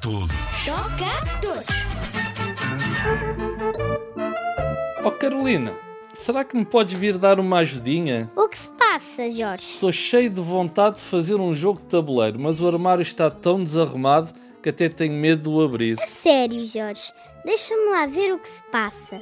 todos. Toca a todos. Oh Carolina, será que me podes vir dar uma ajudinha? O que se passa, Jorge? Estou cheio de vontade de fazer um jogo de tabuleiro, mas o armário está tão desarrumado que até tenho medo de o abrir. A sério, Jorge. Deixa-me lá ver o que se passa.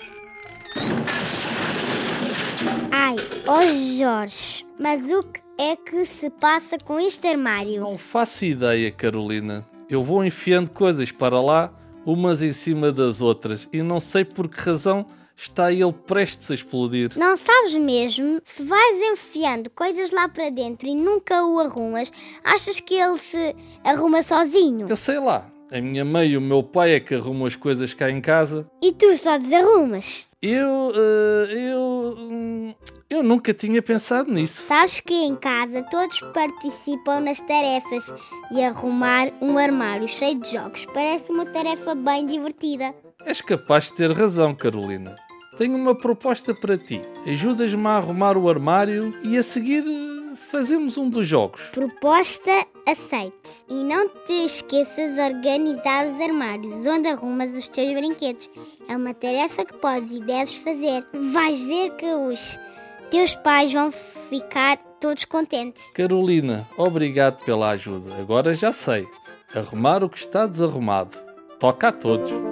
Ai, oh Jorge, mas o que é que se passa com este armário? Não faço ideia, Carolina. Eu vou enfiando coisas para lá, umas em cima das outras, e não sei por que razão está ele prestes a explodir. Não sabes mesmo? Se vais enfiando coisas lá para dentro e nunca o arrumas, achas que ele se arruma sozinho? Eu sei lá. A minha mãe e o meu pai é que arrumam as coisas cá em casa. E tu só desarrumas? Eu. eh, eu. Eu nunca tinha pensado nisso. Sabes que em casa todos participam nas tarefas e arrumar um armário cheio de jogos parece uma tarefa bem divertida. És capaz de ter razão, Carolina. Tenho uma proposta para ti. Ajudas-me a arrumar o armário e a seguir eh, fazemos um dos jogos. Proposta aceite. E não te esqueças de organizar os armários onde arrumas os teus brinquedos. É uma tarefa que podes e deves fazer. Vais ver que os teus pais vão ficar todos contentes. Carolina, obrigado pela ajuda. Agora já sei. Arrumar o que está desarrumado. Toca a todos.